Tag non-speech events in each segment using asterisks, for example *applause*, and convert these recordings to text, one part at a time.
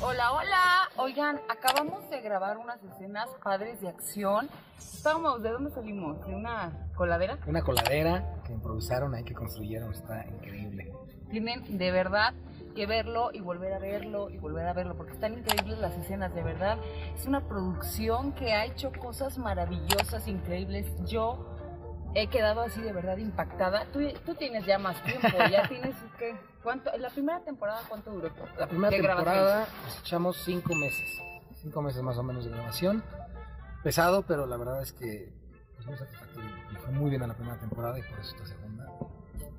Hola, hola. Oigan, acabamos de grabar unas escenas padres de acción. Estábamos, ¿de dónde salimos? ¿De una coladera? Una coladera que improvisaron ahí, que construyeron, está increíble. Tienen de verdad que verlo y volver a verlo y volver a verlo, porque están increíbles las escenas, de verdad. Es una producción que ha hecho cosas maravillosas, increíbles. Yo he quedado así de verdad impactada. Tú, tú tienes ya más tiempo, ya *laughs* tienes, ¿qué? ¿Cuánto? ¿La primera temporada cuánto duró? La primera ¿De temporada nos echamos cinco meses, cinco meses más o menos de grabación. Pesado, pero la verdad es que es muy satisfactorio. Le fue muy bien a la primera temporada y por eso esta segunda.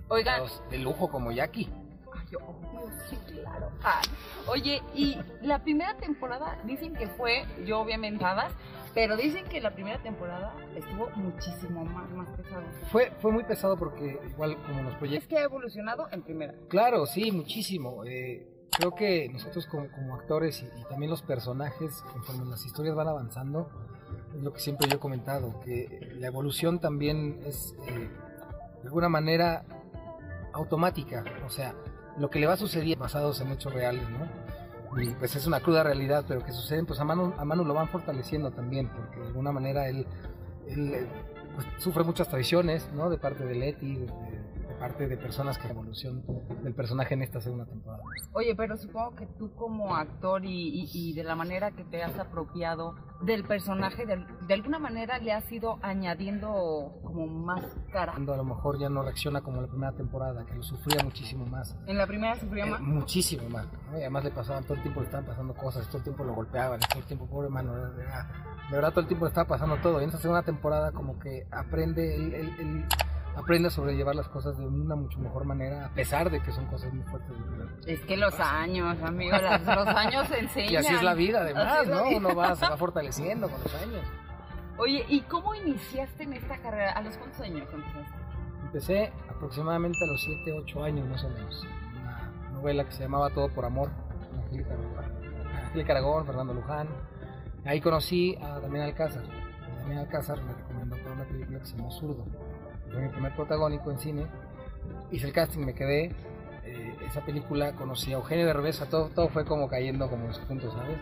Oigan, De lujo como Jackie. Yo, obvio, sí, claro. Ah, oye, y la primera temporada dicen que fue, yo obviamente pero dicen que la primera temporada estuvo muchísimo más, más pesado. Fue, fue muy pesado porque igual como los Es proyectos... que ha evolucionado en primera. Claro, sí, muchísimo. Eh, creo que nosotros como, como actores y, y también los personajes, conforme las historias van avanzando, es lo que siempre yo he comentado, que la evolución también es eh, de alguna manera automática. O sea, lo que le va sucediendo basados en hechos reales, ¿no? Y pues es una cruda realidad, pero que suceden, pues a Manu, a Manu lo van fortaleciendo también, porque de alguna manera él, eh, pues, sufre muchas traiciones, ¿no? De parte de Leti, de parte de personas que evolución del personaje en esta segunda temporada. Oye, pero supongo que tú como actor y, y- y de la manera que te has apropiado del personaje, de, de alguna manera le has ido añadiendo como más cara. Cuando a lo mejor ya no reacciona como la primera temporada, que lo sufría muchísimo más. En la primera sufría Eh, más. muchísimo más. ¿no? Y además le pasaban todo el tiempo, le estaban pasando cosas, todo el tiempo lo golpeaban, todo el tiempo, pobre mano, de verdad, de verdad todo el tiempo le estaba pasando todo. Y en esta segunda temporada como que aprende, él, él- él aprende a sobrellevar las cosas de una mucho mejor manera, a pesar de que son cosas muy fuertes. de. Es que los años, amigo, las- los *laughs* años enseñan. Y así es la vida además, ¿no? vida. Uno va, se va *laughs* fortaleciendo con los años. Oye, ¿y cómo iniciaste en esta carrera? ¿A los cuántos años empezaste? Empecé aproximadamente a los 7, 8 años más o menos. Una novela que se llamaba Todo por Amor, con Angélica Aragón, Fernando Luján. Ahí conocí a Damián Alcázar. Damián Alcázar me recomendó para una película que se llamó Zurdo. Fue mi primer protagónico en cine. Hice el casting, me quedé. Eh, esa película conocí a Eugenio Derbez, a todo, todo fue como cayendo como en su punto, ¿sabes?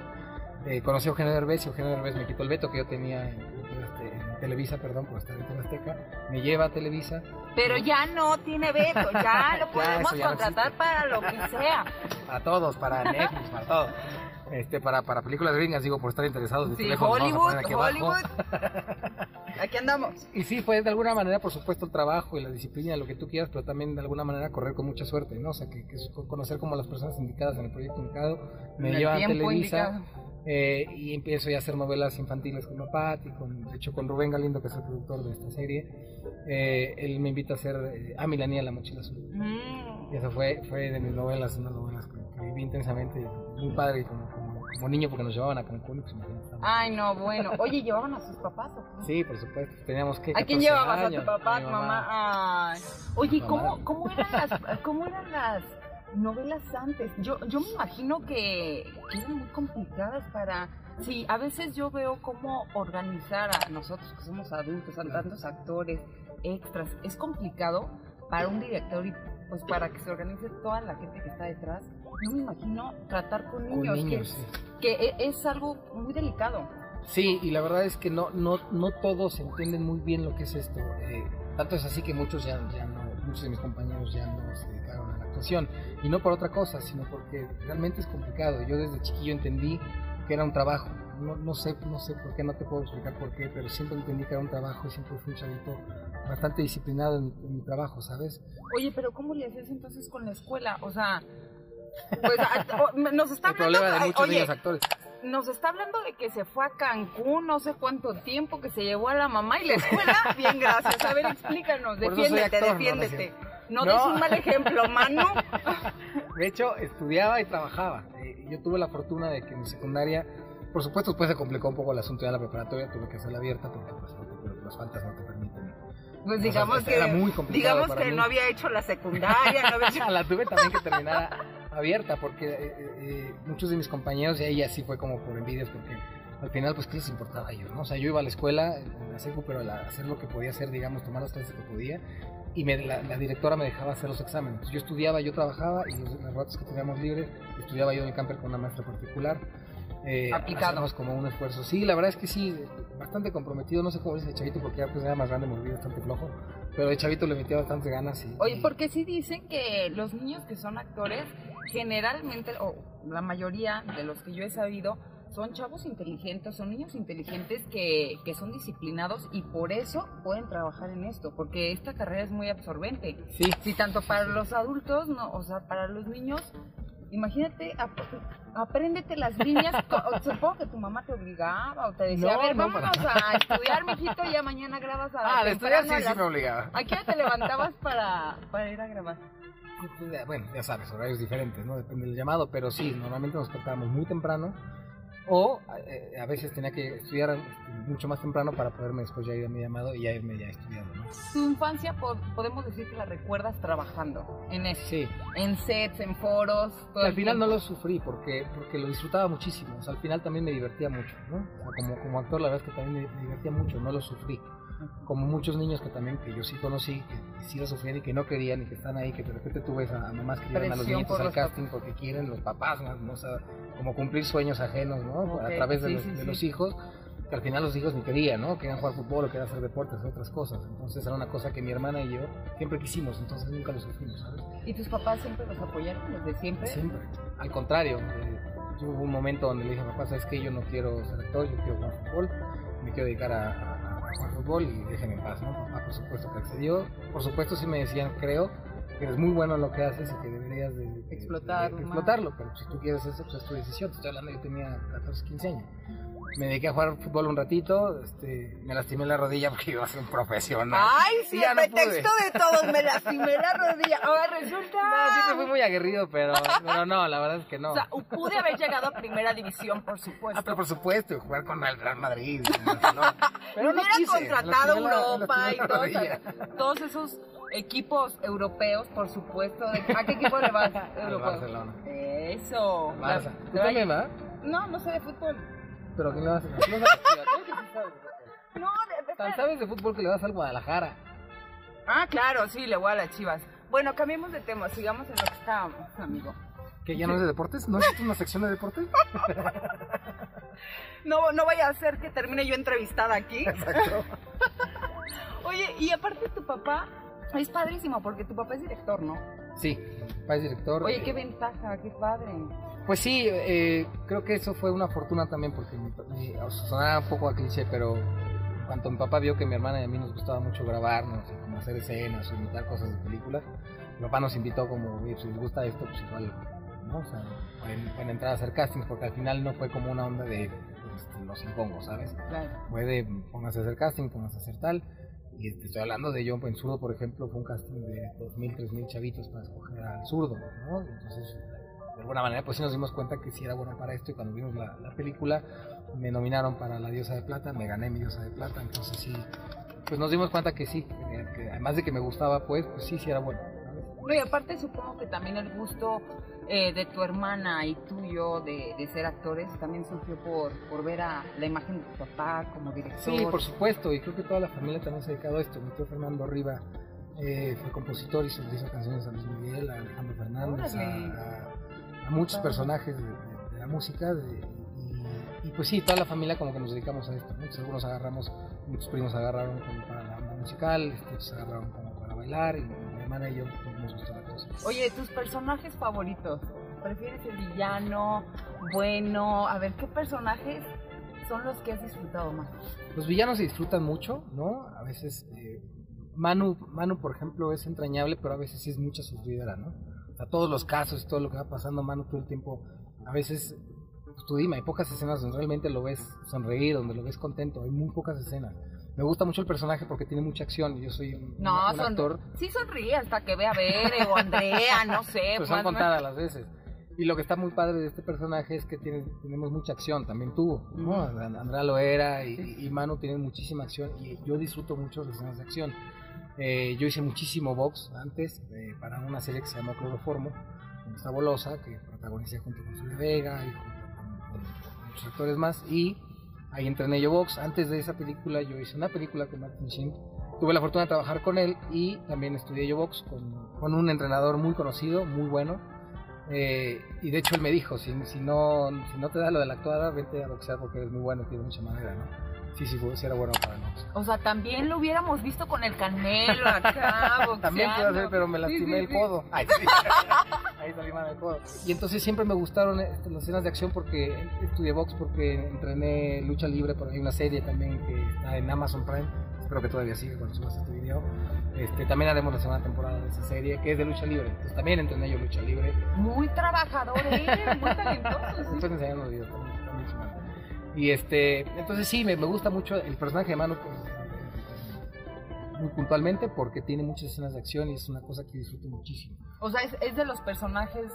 Eh, conocí a Eugenio Derbez y Eugenio Derbez me quitó el veto que yo tenía en, este, en Televisa, perdón, por estar en Azteca. Me lleva a Televisa Pero ya no tiene veto, ya *laughs* lo podemos ya no contratar existe. para lo que sea. *laughs* para todos, para Netflix, para todo. Este, para, para películas gringas, digo, por estar interesados. Sí, Hollywood. Hollywood. *laughs* Aquí andamos. Y sí, fue de alguna manera, por supuesto, el trabajo y la disciplina, lo que tú quieras, pero también de alguna manera correr con mucha suerte, ¿no? O sea, que, que conocer como las personas indicadas en el proyecto indicado, me llevan a Televisa eh, y empiezo ya a hacer novelas infantiles con Patti, con, de hecho con Rubén Galindo, que es el productor de esta serie. Eh, él me invita a hacer eh, A Milanía, la mochila azul. Mm. Y eso fue, fue de mis novelas, unas novelas que, que viví intensamente, muy padre como, como, como niño porque nos llevaban a Cancún. pues, Ay, no, bueno. *laughs* Oye, ¿llevaban a sus papás o qué? Sí, por supuesto, teníamos que... ¿A quién 14 llevabas? ¿A tu papá, a tu mamá? Ay. Oye, ¿cómo, cómo, eran *laughs* las, ¿cómo eran las novelas antes? Yo, yo me imagino que, que eran muy complicadas para... Sí, a veces yo veo cómo organizar a nosotros que somos adultos, a tantos actores, extras. Es complicado para un director y pues para que se organice toda la gente que está detrás. Yo me imagino tratar con Con niños, niños, que, sí. que e- es algo muy delicado. Sí, y la verdad es que no, no, no todos entienden muy bien lo que es esto. Eh, tanto es así que muchos ya, ya no, muchos de mis compañeros ya no se dedicaron a la actuación. Y no por otra cosa, sino porque realmente es complicado. Yo desde chiquillo entendí que era un trabajo. No, no sé, no sé por qué, no te puedo explicar por qué, pero siempre entendí que era un trabajo y siempre fui un chavito bastante disciplinado en, en mi trabajo, ¿sabes? Oye, pero ¿cómo le haces entonces con la escuela? O sea, *laughs* pues nos está hablando, problema de muchos oye, niños actores. nos está hablando de que se fue a Cancún, no sé cuánto tiempo, que se llevó a la mamá y la escuela. Bien, gracias. A ver, explícanos, defiéndete, actor, defiéndete. No, No. des un mal ejemplo, Manu. *laughs* De hecho, estudiaba y trabajaba. Eh, yo tuve la fortuna de que en mi secundaria, por supuesto, después se complicó un poco el asunto de la preparatoria, tuve que hacerla abierta porque pues, faltas no te permiten. Pues O sea, digamos que, era muy complicado digamos para que mí. no había hecho la secundaria, no había *laughs* hecho... la tuve también que terminar abierta porque eh, eh, muchos de mis compañeros, y ahí así fue como por envidias, porque al final, pues, ¿qué les importaba a ellos? ¿no? O sea, yo iba a la escuela, la secu, pero la- hacer lo que podía hacer, digamos, tomar las clases que podía. y me, la, la, directora me dejaba hacer los exámenes. Yo estudiaba, yo trabajaba y los, los ratos que teníamos libres, estudiaba yo en el camper con una maestra particular. Eh, Aplicado. como un esfuerzo. Sí, la verdad es que sí, bastante comprometido. No sé cómo dice Chavito porque ya pues era más grande, me olvidé bastante flojo. Pero el Chavito le metía bastante ganas. Y, Oye, porque sí dicen que los niños que son actores, generalmente, o la mayoría de los que yo he sabido, son chavos inteligentes, son niños inteligentes que, que, son disciplinados y por eso pueden trabajar en esto, porque esta carrera es muy absorbente. Sí. Sí, tanto para los adultos, no, o sea, para los niños, imagínate, apréndete las líneas, *laughs* supongo que tu mamá te obligaba o te decía, No, a ver, no, vámonos para- a estudiar, mijito, ya mañana grabas a Ah, de estudiar temprano a sí, sí me obligaba. ¿A qué hora te levantabas para, para ir a grabar? Pues, ya- Bueno, ya sabes, horarios diferentes, ¿no? Depende del llamado, pero sí, normalmente nos despertábamos muy temprano o eh, a veces tenía que estudiar este, mucho más temprano para poderme después ya ir a mi llamado y ya irme ya estudiando, ¿no? Tu infancia po- podemos decir que la recuerdas trabajando en eso, Sí, en sets, en foros. todo al final no lo sufrí porque, porque lo disfrutaba muchísimo, o sea, al final también me divertía mucho, ¿no? O sea, como, como actor la verdad es que también me, me divertía mucho, no lo sufrí. Como muchos niños que también, que yo sí conocí, que sí lo sufrían y que no querían y que están ahí, que de repente tú ves a, a mamás que llevan a los niños al casting porque quieren los papás, ¿no? ¿no? O sea, como cumplir sueños ajenos, ¿no? Ok, A través de, sí, los, sí, de sí. los hijos, que al final los hijos ni querían, ¿no? Querían jugar fútbol o querían hacer deportes, otras cosas. Entonces era una cosa que mi hermana y yo siempre quisimos, entonces nunca lo sufrimos, ¿sabes? ¿Y tus papás siempre los apoyaron desde siempre? Siempre. Al contrario, eh, hubo un momento donde le dije a papá, ¿sabes qué? Yo no quiero ser actor, yo quiero jugar fútbol, me quiero dedicar a- a jugar fútbol y déjenme en paz, ¿no? Papá, por supuesto que accedió. Por supuesto sí me decían, creo que eres muy bueno en lo que haces y que deberías de, de- Explotarlo de- de más. explotarlo, pero si tú quieres eso, pues es tu decisión. Te estoy hablando, yo tenía 14, 15 años. Me dediqué a jugar fútbol un ratito, este, me lastimé la rodilla porque *laughs* iba a ser un profesional. Ay, sí, el no pretexto pude. de todos, me lastimé la rodilla. Ahora resulta... No, siempre fui muy aguerrido, pero, pero no, la verdad es que no. O sea, pude haber llegado a primera división, por supuesto. Ah, pero por supuesto, jugar con el Real Madrid. *laughs* Barcelona. Pero no quise, contratado lastimé Europa lastimé y la todos, esos equipos europeos, por supuesto. ¿De- ¿A qué equipo le vas? *laughs* Barcelona. Eso. Barça. ¿Tú también, va? No, no sé de fútbol. Pero ¿quién le vas a que sí sabes de fútbol. No, de, Tan sabes de fútbol que le vas al Guadalajara. Ah, claro, sí, le voy a las chivas. Bueno, cambiemos de tema, sigamos en lo que estábamos, amigo. ¿Que ya no es de deportes? ¿No es una sección de deportes? *laughs* No, no vaya a ser que termine yo entrevistada aquí. Exacto. *laughs* Oye, y aparte tu papá es padrísimo porque tu papá es director, ¿no? Sí, país director. Oye, qué ventaja, qué padre. Pues sí, eh, creo que eso fue una fortuna también porque mi, sonaba un poco a cliché, pero cuanto mi papá vio que mi hermana y a mí nos gustaba mucho grabarnos, como hacer escenas o imitar cosas de películas, mi papá nos invitó como, "Oye, pues, si les gusta esto, pues igual, ¿no? O sea, pueden, pueden entrar a hacer castings porque al final no fue como una onda de pues, los impongo, ¿sabes? Claro. Fue de pónganse a hacer casting, pónganse a hacer tal. Y te estoy hablando de yo en zurdo, por ejemplo, fue un casting de 2.000, 3.000 chavitos para escoger al zurdo, ¿no? Entonces, de alguna manera, pues sí nos dimos cuenta que sí era bueno para esto. Y cuando vimos la, la película, me nominaron para la Diosa de Plata, me gané mi Diosa de Plata. Entonces, sí, pues nos dimos cuenta que sí, que, que además de que me gustaba, pues, pues sí, sí era bueno. Y aparte supongo que también el gusto eh, de tu hermana y tuyo de, de ser actores también surgió por, por ver a la imagen de tu papá como director. Sí, por supuesto, y creo que toda la familia también se ha dedicado a esto. Mi tío Fernando Riva eh, fue compositor y se le hizo canciones a Luis Miguel, a Alejandro Fernández, a, Órale. a- a muchos personajes de, de- de la música. de- y, y pues sí, toda la familia como que nos dedicamos a esto. Entonces, algunos agarramos, muchos primos agarraron como para la onda musical, otros agarraron como para bailar, y mi hermana y yo pues, nos gustó la cosa. Oye, tus personajes favoritos. ¿Prefieres el villano, bueno? A ver, ¿qué personajes son los que has disfrutado más? Los villanos se disfrutan mucho, ¿no? A veces eh, Manu, Manu, por ejemplo, es entrañable, pero a veces sí es mucha sufridera, ¿no? O sea, todos los casos y todo lo que va pasando Manu todo el tiempo, a veces, pues tú dime, hay pocas escenas donde realmente lo ves sonreír, donde lo ves contento, hay muy pocas escenas. Me gusta mucho el personaje porque tiene mucha acción y yo soy un, No, un son, actor, sí sonríe hasta que vea a Bere o Andrea, no sé. *laughs* pues son más- contadas las veces. Y lo que está muy padre de este personaje es que tiene, tenemos mucha acción, también tú, ¿no? Andrea lo era y, y Manu tienen muchísima acción y yo disfruto mucho las escenas de acción. Eh, yo hice muchísimo box antes eh, para una serie que se llama Cloroformo, con Gustavo Loza, que protagonicé junto con Sonia Vega y junto con, con muchos actores más y ahí entrené yo box. Antes de esa película yo hice una película con Martin Sheen tuve la fortuna de trabajar con él y también estudié yo box con, con un entrenador muy conocido, muy bueno. Eh, y de hecho él me dijo, si, si, no, si no te da lo de la actuada, vete a boxear porque eres muy bueno, tiene mucha madera, ¿no? Sí, sí, sí era bueno para nosotros. O sea, también lo hubiéramos visto con el canelo acá, boxeando. *laughs* También puede ser, pero me lastimé Sí, sí, el codo. *laughs* Ay, sí. Ahí salí mal el codo. Y entonces siempre me gustaron este, las escenas de acción porque estudié box, porque entrené lucha libre, porque hay una serie también que está en Amazon Prime. Espero que todavía siga cuando subas este video. Este, también haremos la segunda temporada de esa serie, que es de lucha libre. Entonces también entrené yo lucha libre. Muy trabajador él, muy talentoso. *laughs* Estoy enseñando los videos también. Y este, entonces sí, me, me gusta mucho el personaje de Manu pues, muy puntualmente porque tiene muchas escenas de acción y es una cosa que disfruto muchísimo. O sea, es, es de los personajes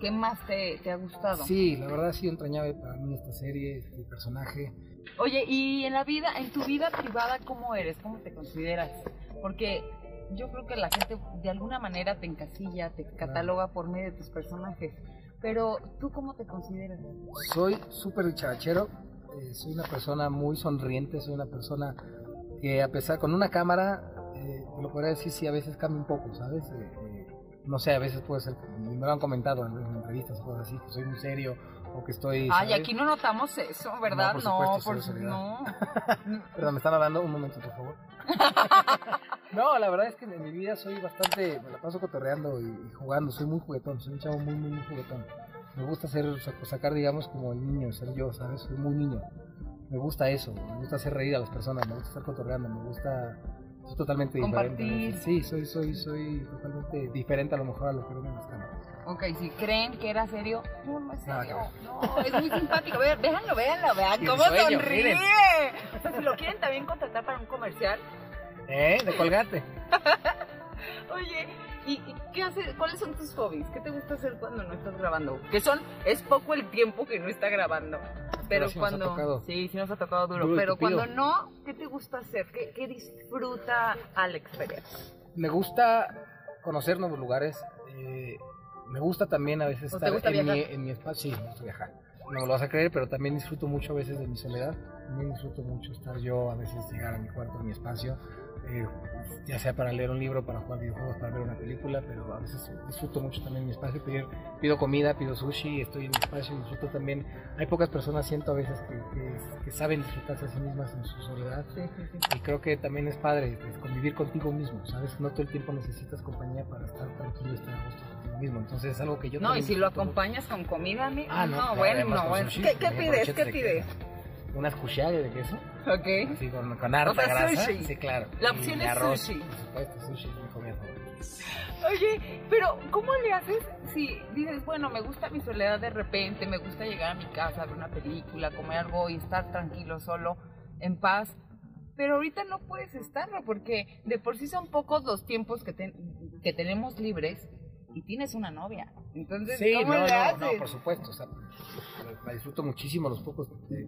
que más te, te ha gustado. Sí, la verdad ha sido entrañable para mí esta serie, el personaje. Oye, y en la vida, en tu vida privada, ¿cómo eres? ¿Cómo te consideras? Porque yo creo que la gente de alguna manera te encasilla, te cataloga por medio de tus personajes. Pero, ¿tú cómo te consideras? Soy súper dicharachero, eh, soy una persona muy sonriente, soy una persona que a pesar, con una cámara, eh, lo podría decir, sí, a veces cambia un poco, ¿sabes? Eh, eh, no sé, a veces puede ser, me lo han comentado en, en entrevistas, cosas así, que soy muy serio o que estoy... Ay, ¿sabes? aquí no notamos eso, ¿verdad? No, supuesto, por soy su- solidario. no. *laughs* Perdón, me están hablando, un momento, por favor. *laughs* no, la verdad es que en mi vida soy bastante, me la paso cotorreando y, y jugando, soy muy juguetón, soy un chavo muy, muy, muy juguetón. Me gusta hacer, sac- sacar, digamos, como el niño, ser yo, ¿sabes? Soy muy niño. Me gusta eso, me gusta hacer reír a las personas, me gusta estar cotorreando, me gusta... Soy totalmente diferente. Compartir. Sí, soy, soy, soy totalmente diferente a lo mejor a lo que ven en las cámaras. Ok, si creen que era serio, no, no es serio. No, es muy simpático. Vean, véanlo, véanlo, vean cómo risueño, sonríe. miren. O sea, si lo quieren también contratar para un comercial. ¿Eh? De colgate. *laughs* Oye, ¿y, y qué haces? ¿Cuáles son tus hobbies? ¿Qué te gusta hacer cuando no estás grabando? Que son, es poco el tiempo que no está grabando. Pero, Pero sí nos ha cuando. tocado. Sí, sí nos ha tocado duro. Pero cuando no, ¿qué te gusta hacer? ¿Qué, qué disfruta Alex Pérez? Me gusta conocer nuevos lugares. eh, me gusta también a veces ¿O te estar en mi, en mi espacio. Sí, me gusta viajar. No me lo vas a creer, pero también disfruto mucho a veces de mi soledad. También disfruto mucho estar yo, a veces llegar a mi cuarto, a mi espacio. Eh, ya sea para leer un libro, para jugar videojuegos, para ver una película, pero a veces disfruto mucho también mi espacio. Pedir, pido comida, pido sushi, estoy en mi espacio, disfruto también. Hay pocas personas, siento a veces, que, que- que saben disfrutarse a sí mismas en su soledad. Sí, sí, sí. Y creo que también es padre pues, convivir contigo mismo, ¿sabes? No todo el tiempo necesitas compañía para estar tranquilo y estar a gusto contigo mismo. Entonces es algo que yo No, y si lo acompañas con comida, amigo. Ah, no, bueno, no, bueno. sushi, ¿Qué, qué pides? ¿Qué de pides? Unas cucharadas de queso, Ok. así con, con harta O sea, grasa. sushi. Sí, claro. La Y opción de es arroz, sushi. Por supuesto, sushi es mi comida. Oye, pero ¿cómo le haces si dices, bueno, me gusta mi soledad de repente, me gusta llegar a mi casa, ver una película, comer algo y estar tranquilo, solo, en paz? Pero ahorita no puedes estarlo porque de por sí son pocos los tiempos que, que tenemos libres y tienes una novia. Entonces, Sí, ¿cómo no, le no, haces? no, por supuesto. O sea, la disfruto muchísimo los pocos eh,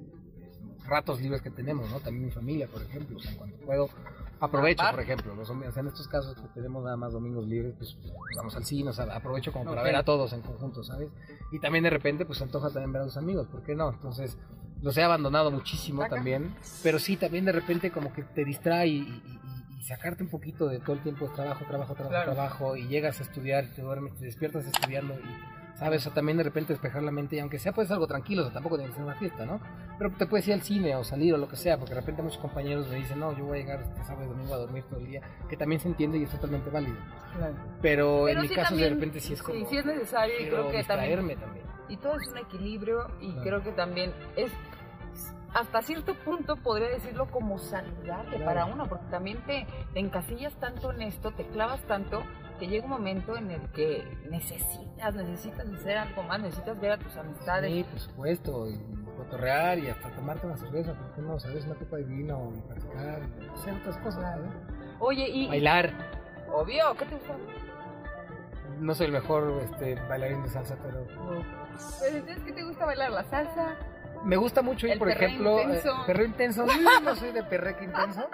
ratos libres que tenemos, ¿no? También mi familia, por ejemplo. O sea, cuando puedo, aprovecho, por ejemplo. Los, sea, en estos casos que tenemos nada más domingos libres, pues vamos al cine, o sea, aprovecho como para ver a todos en conjunto, ¿sabes? Y también de repente, pues se antoja también ver a los amigos, ¿por qué no? Entonces, los he abandonado muchísimo también. Pero sí, también de repente como que te distrae y, y- y- y sacarte un poquito de todo el tiempo de trabajo, trabajo, trabajo, Claro. trabajo, y llegas a estudiar, te duermes, te despiertas estudiando y ¿sabes? O también de repente despejar la mente, y aunque sea pues algo tranquilo, o sea, tampoco tiene que ser una fiesta, ¿no? Pero te puedes ir al cine o salir o lo que sea, porque de repente muchos compañeros me dicen, no, yo voy a llegar este sábado y domingo a dormir todo el día, que también se entiende y es totalmente válido. Pero, Pero en mi sí caso de también- repente sí es como... Sí, sí es necesario y creo que también distraerme también. Y todo es un equilibrio y Claro. creo que también es hasta cierto punto podría decirlo como saludable Claro. para uno, porque también te, te encasillas tanto en esto, te clavas tanto, que llega un momento en el que necesitas, necesitas hacer algo más, necesitas ver a tus amistades. Sí, por supuesto, y cotorrear y hasta tomarte una cerveza, ¿por qué no? ¿Sabes? Una copa de vino y platicar y hacer otras cosas, ¿sabes? Oye, y Bailar. obvio, ¿qué te gusta? No soy el mejor este, bailarín de salsa, pero Pero entonces, ¿qué te gusta bailar? ¿La salsa? me gusta mucho ir, por ejemplo, intenso. eh, perreo intenso. *laughs* No, no soy de perreque intenso,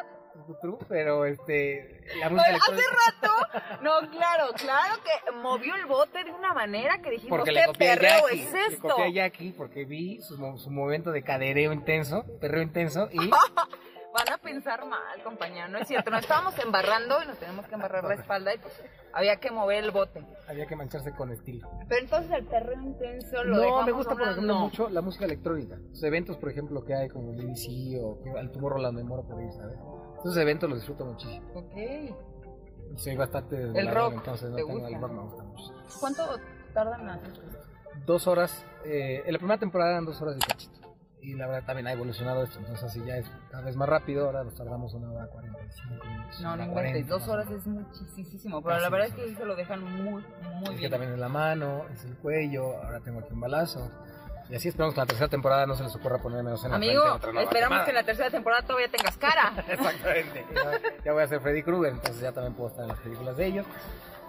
pero este, la música Oye, hace electrónica. rato, no, claro, claro que movió el bote de una manera que dijimos, Porque ¿qué le perreo Jackie, es le esto? copié a Jackie porque vi su, su momento de cadereo intenso, perreo intenso y *laughs* van a pensar mal, compañera, no es cierto. Nos estábamos embarrando y nos tenemos que embarrar la espalda y pues había que mover el bote. Había que mancharse con estilo. Pero entonces el perro intenso lo No, me gusta por ejemplo No. mucho la música electrónica. Los eventos, por ejemplo, que hay como el BBC o al Tomorrowland me muero por ir, ¿sabes? Esos eventos los disfruto muchísimo. Ok. Soy bastante... El desvelado, rock, Entonces no ¿te tengo el gusta? rock, me gusta mucho. ¿Cuánto tardan hacer Dos horas, eh, en la primera temporada eran dos horas de cachito. Y la verdad también ha evolucionado esto, entonces así ya es cada vez más rápido, ahora nos tardamos una hora 45 minutos. No, no 40, dos horas es muchísimo, pero Casi la verdad es que eso lo dejan muy, muy Es que bien. también es la mano, es el cuello, ahora tengo aquí un balazo. Y así esperamos que en la tercera temporada no se les ocurra poner menos en la Amigo, frente, otra nueva esperamos que en la tercera temporada todavía tengas cara. *laughs* Exactamente. Ya, ya voy a ser Freddy Krueger, entonces ya también puedo estar en las películas de ellos.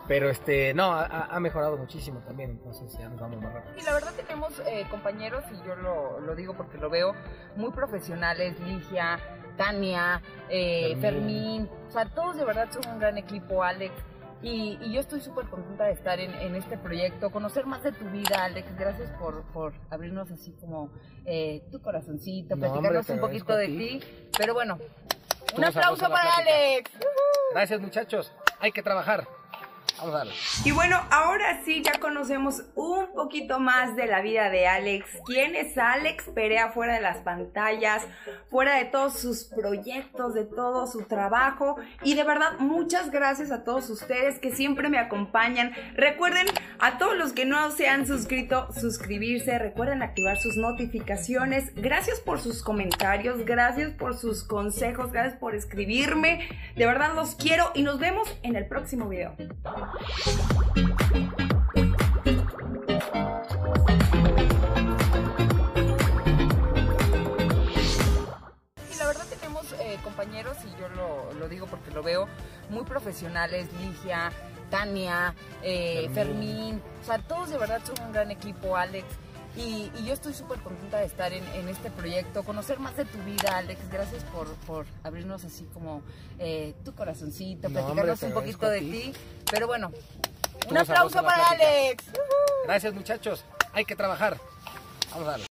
Pero este, no, ha, ha mejorado muchísimo también, entonces ya nos vamos más rápido. Y la verdad tenemos eh, compañeros, y yo lo, lo digo porque lo veo, muy profesionales, Ligia, Tania, eh, Fermín. Fermín, o sea, todos de verdad son un gran equipo, Alex. Y, y yo estoy súper contenta de estar en, en este proyecto, conocer más de tu vida, Alex. Gracias por, por abrirnos así como eh, tu corazoncito, No, platicarnos hombre, un poquito de ti. Pero bueno, un aplauso para. Alex. Gracias muchachos, hay que trabajar. Y bueno, ahora sí ya conocemos un poquito más de la vida de Alex. ¿Quién es Alex Perea fuera de las pantallas, fuera de todos sus proyectos, de todo su trabajo? Y de verdad, muchas gracias a todos ustedes que siempre me acompañan. Recuerden a todos los que no se han suscrito, suscribirse. Recuerden activar sus notificaciones. Gracias por sus comentarios, gracias por sus consejos, gracias por escribirme. De verdad los quiero y nos vemos en el próximo video. Y la verdad tenemos eh, compañeros, y yo lo, lo digo porque lo veo, muy profesionales, Ligia, Tania, eh, Fermín. Fermín, o sea, todos de verdad son un gran equipo, Alex. Y, y yo estoy súper contenta de estar en, en este proyecto, conocer más de tu vida, Alex. Gracias por, por abrirnos así como eh, tu corazoncito, No, platicarnos hombre, un poquito de ti. Pero bueno, un aplauso para. Alex. Gracias muchachos, hay que trabajar. Vamos a darle.